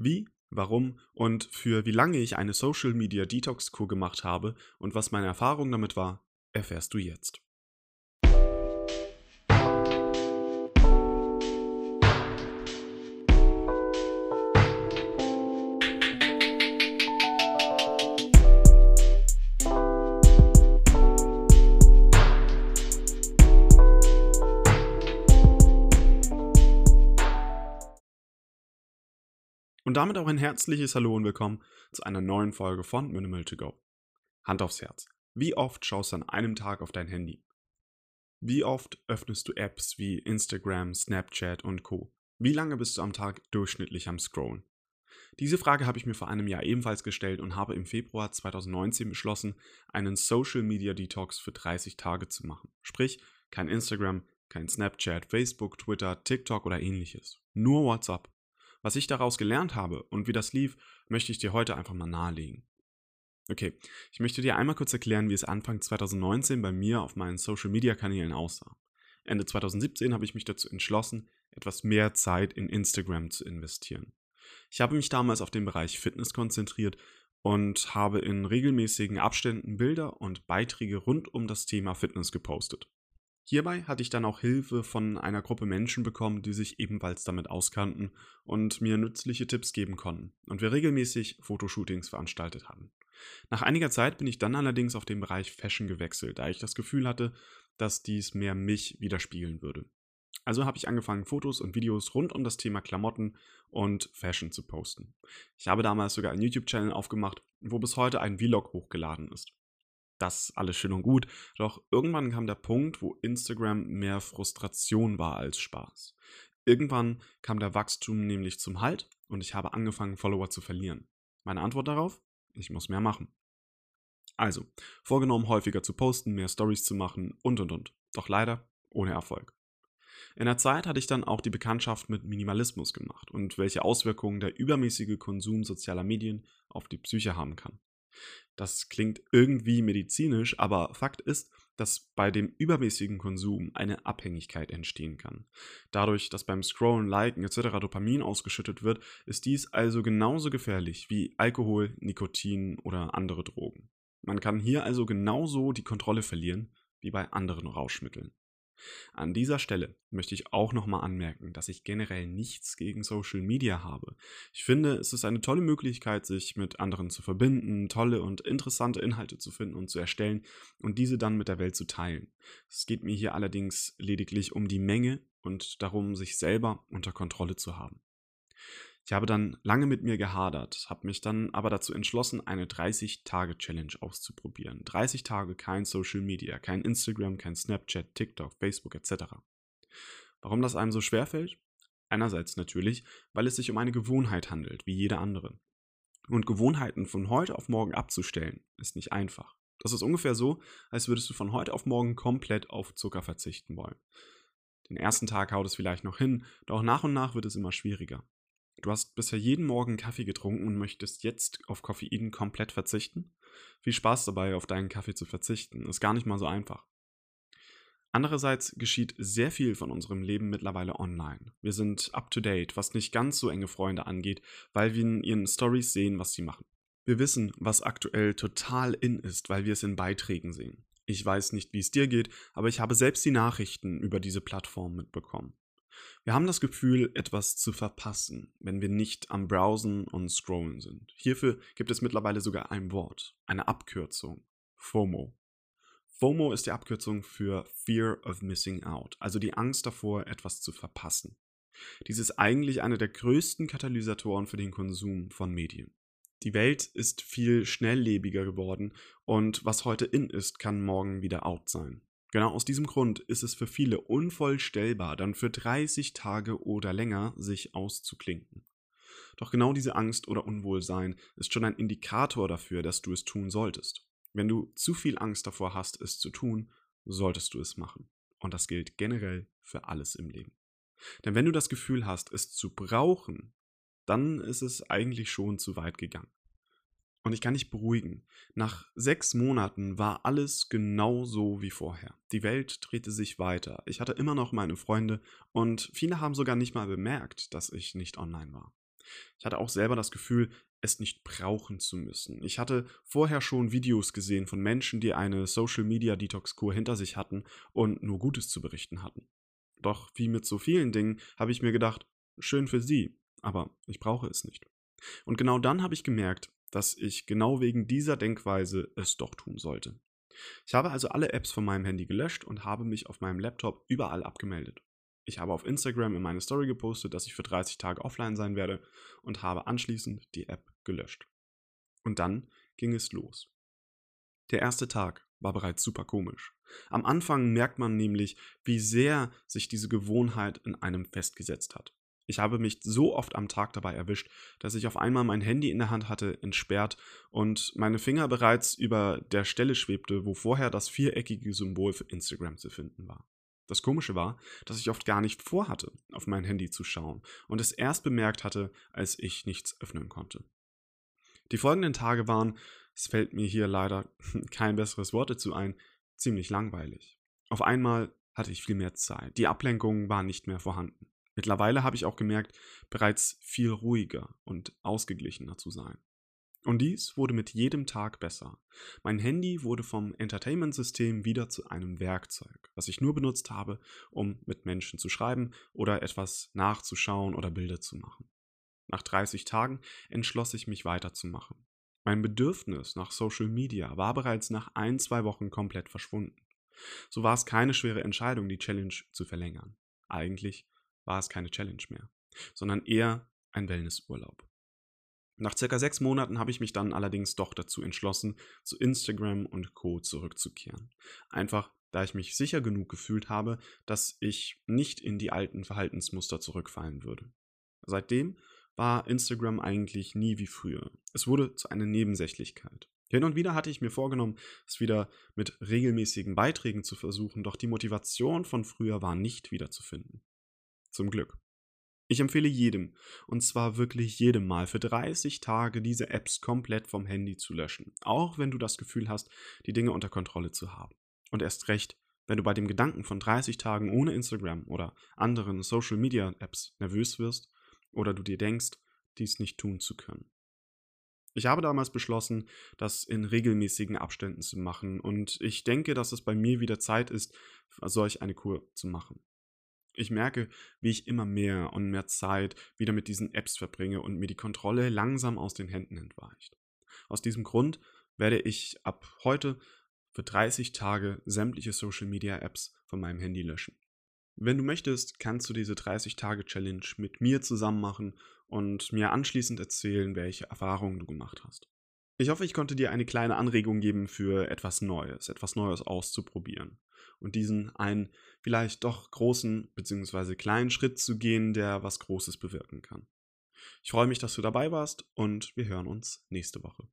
Wie, warum und für wie lange ich eine Social Media Detox Kur gemacht habe und was meine Erfahrung damit war, erfährst du jetzt. Und damit auch ein herzliches Hallo und willkommen zu einer neuen Folge von Minimal to Go. Hand aufs Herz. Wie oft schaust du an einem Tag auf dein Handy? Wie oft öffnest du Apps wie Instagram, Snapchat und Co? Wie lange bist du am Tag durchschnittlich am Scrollen? Diese Frage habe ich mir vor einem Jahr ebenfalls gestellt und habe im Februar 2019 beschlossen, einen Social Media Detox für 30 Tage zu machen. Sprich, kein Instagram, kein Snapchat, Facebook, Twitter, TikTok oder ähnliches. Nur WhatsApp was ich daraus gelernt habe und wie das lief, möchte ich dir heute einfach mal nahelegen. Okay, ich möchte dir einmal kurz erklären, wie es Anfang 2019 bei mir auf meinen Social-Media-Kanälen aussah. Ende 2017 habe ich mich dazu entschlossen, etwas mehr Zeit in Instagram zu investieren. Ich habe mich damals auf den Bereich Fitness konzentriert und habe in regelmäßigen Abständen Bilder und Beiträge rund um das Thema Fitness gepostet. Hierbei hatte ich dann auch Hilfe von einer Gruppe Menschen bekommen, die sich ebenfalls damit auskannten und mir nützliche Tipps geben konnten und wir regelmäßig Fotoshootings veranstaltet hatten. Nach einiger Zeit bin ich dann allerdings auf den Bereich Fashion gewechselt, da ich das Gefühl hatte, dass dies mehr mich widerspiegeln würde. Also habe ich angefangen, Fotos und Videos rund um das Thema Klamotten und Fashion zu posten. Ich habe damals sogar einen YouTube-Channel aufgemacht, wo bis heute ein Vlog hochgeladen ist. Das alles schön und gut, doch irgendwann kam der Punkt, wo Instagram mehr Frustration war als Spaß. Irgendwann kam der Wachstum nämlich zum Halt und ich habe angefangen, Follower zu verlieren. Meine Antwort darauf? Ich muss mehr machen. Also, vorgenommen, häufiger zu posten, mehr Stories zu machen und und und. Doch leider ohne Erfolg. In der Zeit hatte ich dann auch die Bekanntschaft mit Minimalismus gemacht und welche Auswirkungen der übermäßige Konsum sozialer Medien auf die Psyche haben kann. Das klingt irgendwie medizinisch, aber Fakt ist, dass bei dem übermäßigen Konsum eine Abhängigkeit entstehen kann. Dadurch, dass beim Scrollen, Liken etc. Dopamin ausgeschüttet wird, ist dies also genauso gefährlich wie Alkohol, Nikotin oder andere Drogen. Man kann hier also genauso die Kontrolle verlieren wie bei anderen Rauschmitteln. An dieser Stelle möchte ich auch nochmal anmerken, dass ich generell nichts gegen Social Media habe. Ich finde, es ist eine tolle Möglichkeit, sich mit anderen zu verbinden, tolle und interessante Inhalte zu finden und zu erstellen und diese dann mit der Welt zu teilen. Es geht mir hier allerdings lediglich um die Menge und darum, sich selber unter Kontrolle zu haben. Ich habe dann lange mit mir gehadert, habe mich dann aber dazu entschlossen, eine 30-Tage-Challenge auszuprobieren. 30 Tage kein Social Media, kein Instagram, kein Snapchat, TikTok, Facebook etc. Warum das einem so schwer fällt? Einerseits natürlich, weil es sich um eine Gewohnheit handelt, wie jede andere. Und Gewohnheiten von heute auf morgen abzustellen, ist nicht einfach. Das ist ungefähr so, als würdest du von heute auf morgen komplett auf Zucker verzichten wollen. Den ersten Tag haut es vielleicht noch hin, doch nach und nach wird es immer schwieriger. Du hast bisher jeden Morgen Kaffee getrunken und möchtest jetzt auf Koffein komplett verzichten? Viel Spaß dabei, auf deinen Kaffee zu verzichten. Ist gar nicht mal so einfach. Andererseits geschieht sehr viel von unserem Leben mittlerweile online. Wir sind up to date, was nicht ganz so enge Freunde angeht, weil wir in ihren Stories sehen, was sie machen. Wir wissen, was aktuell total in ist, weil wir es in Beiträgen sehen. Ich weiß nicht, wie es dir geht, aber ich habe selbst die Nachrichten über diese Plattform mitbekommen. Wir haben das Gefühl, etwas zu verpassen, wenn wir nicht am Browsen und Scrollen sind. Hierfür gibt es mittlerweile sogar ein Wort, eine Abkürzung, FOMO. FOMO ist die Abkürzung für Fear of Missing Out, also die Angst davor, etwas zu verpassen. Dies ist eigentlich einer der größten Katalysatoren für den Konsum von Medien. Die Welt ist viel schnelllebiger geworden und was heute in ist, kann morgen wieder out sein. Genau aus diesem Grund ist es für viele unvollstellbar, dann für 30 Tage oder länger sich auszuklinken. Doch genau diese Angst oder Unwohlsein ist schon ein Indikator dafür, dass du es tun solltest. Wenn du zu viel Angst davor hast, es zu tun, solltest du es machen. Und das gilt generell für alles im Leben. Denn wenn du das Gefühl hast, es zu brauchen, dann ist es eigentlich schon zu weit gegangen. Und ich kann dich beruhigen. Nach sechs Monaten war alles genau so wie vorher. Die Welt drehte sich weiter. Ich hatte immer noch meine Freunde und viele haben sogar nicht mal bemerkt, dass ich nicht online war. Ich hatte auch selber das Gefühl, es nicht brauchen zu müssen. Ich hatte vorher schon Videos gesehen von Menschen, die eine Social Media Detox Kur hinter sich hatten und nur Gutes zu berichten hatten. Doch wie mit so vielen Dingen habe ich mir gedacht, schön für sie, aber ich brauche es nicht. Und genau dann habe ich gemerkt, dass ich genau wegen dieser Denkweise es doch tun sollte. Ich habe also alle Apps von meinem Handy gelöscht und habe mich auf meinem Laptop überall abgemeldet. Ich habe auf Instagram in meine Story gepostet, dass ich für 30 Tage offline sein werde und habe anschließend die App gelöscht. Und dann ging es los. Der erste Tag war bereits super komisch. Am Anfang merkt man nämlich, wie sehr sich diese Gewohnheit in einem festgesetzt hat. Ich habe mich so oft am Tag dabei erwischt, dass ich auf einmal mein Handy in der Hand hatte, entsperrt und meine Finger bereits über der Stelle schwebte, wo vorher das viereckige Symbol für Instagram zu finden war. Das Komische war, dass ich oft gar nicht vorhatte, auf mein Handy zu schauen und es erst bemerkt hatte, als ich nichts öffnen konnte. Die folgenden Tage waren, es fällt mir hier leider kein besseres Wort dazu ein, ziemlich langweilig. Auf einmal hatte ich viel mehr Zeit. Die Ablenkungen waren nicht mehr vorhanden. Mittlerweile habe ich auch gemerkt, bereits viel ruhiger und ausgeglichener zu sein. Und dies wurde mit jedem Tag besser. Mein Handy wurde vom Entertainment-System wieder zu einem Werkzeug, was ich nur benutzt habe, um mit Menschen zu schreiben oder etwas nachzuschauen oder Bilder zu machen. Nach 30 Tagen entschloss ich mich weiterzumachen. Mein Bedürfnis nach Social Media war bereits nach ein, zwei Wochen komplett verschwunden. So war es keine schwere Entscheidung, die Challenge zu verlängern. Eigentlich war es keine Challenge mehr, sondern eher ein Wellnessurlaub. Nach circa sechs Monaten habe ich mich dann allerdings doch dazu entschlossen, zu Instagram und Co. zurückzukehren. Einfach da ich mich sicher genug gefühlt habe, dass ich nicht in die alten Verhaltensmuster zurückfallen würde. Seitdem war Instagram eigentlich nie wie früher. Es wurde zu einer Nebensächlichkeit. Hin und wieder hatte ich mir vorgenommen, es wieder mit regelmäßigen Beiträgen zu versuchen, doch die Motivation von früher war nicht wiederzufinden. Zum Glück. Ich empfehle jedem, und zwar wirklich jedem Mal, für 30 Tage diese Apps komplett vom Handy zu löschen, auch wenn du das Gefühl hast, die Dinge unter Kontrolle zu haben. Und erst recht, wenn du bei dem Gedanken von 30 Tagen ohne Instagram oder anderen Social Media Apps nervös wirst oder du dir denkst, dies nicht tun zu können. Ich habe damals beschlossen, das in regelmäßigen Abständen zu machen und ich denke, dass es bei mir wieder Zeit ist, solch eine Kur zu machen. Ich merke, wie ich immer mehr und mehr Zeit wieder mit diesen Apps verbringe und mir die Kontrolle langsam aus den Händen entweicht. Aus diesem Grund werde ich ab heute für 30 Tage sämtliche Social Media Apps von meinem Handy löschen. Wenn du möchtest, kannst du diese 30-Tage-Challenge mit mir zusammen machen und mir anschließend erzählen, welche Erfahrungen du gemacht hast. Ich hoffe, ich konnte dir eine kleine Anregung geben für etwas Neues, etwas Neues auszuprobieren und diesen einen vielleicht doch großen bzw. kleinen Schritt zu gehen, der was Großes bewirken kann. Ich freue mich, dass du dabei warst und wir hören uns nächste Woche.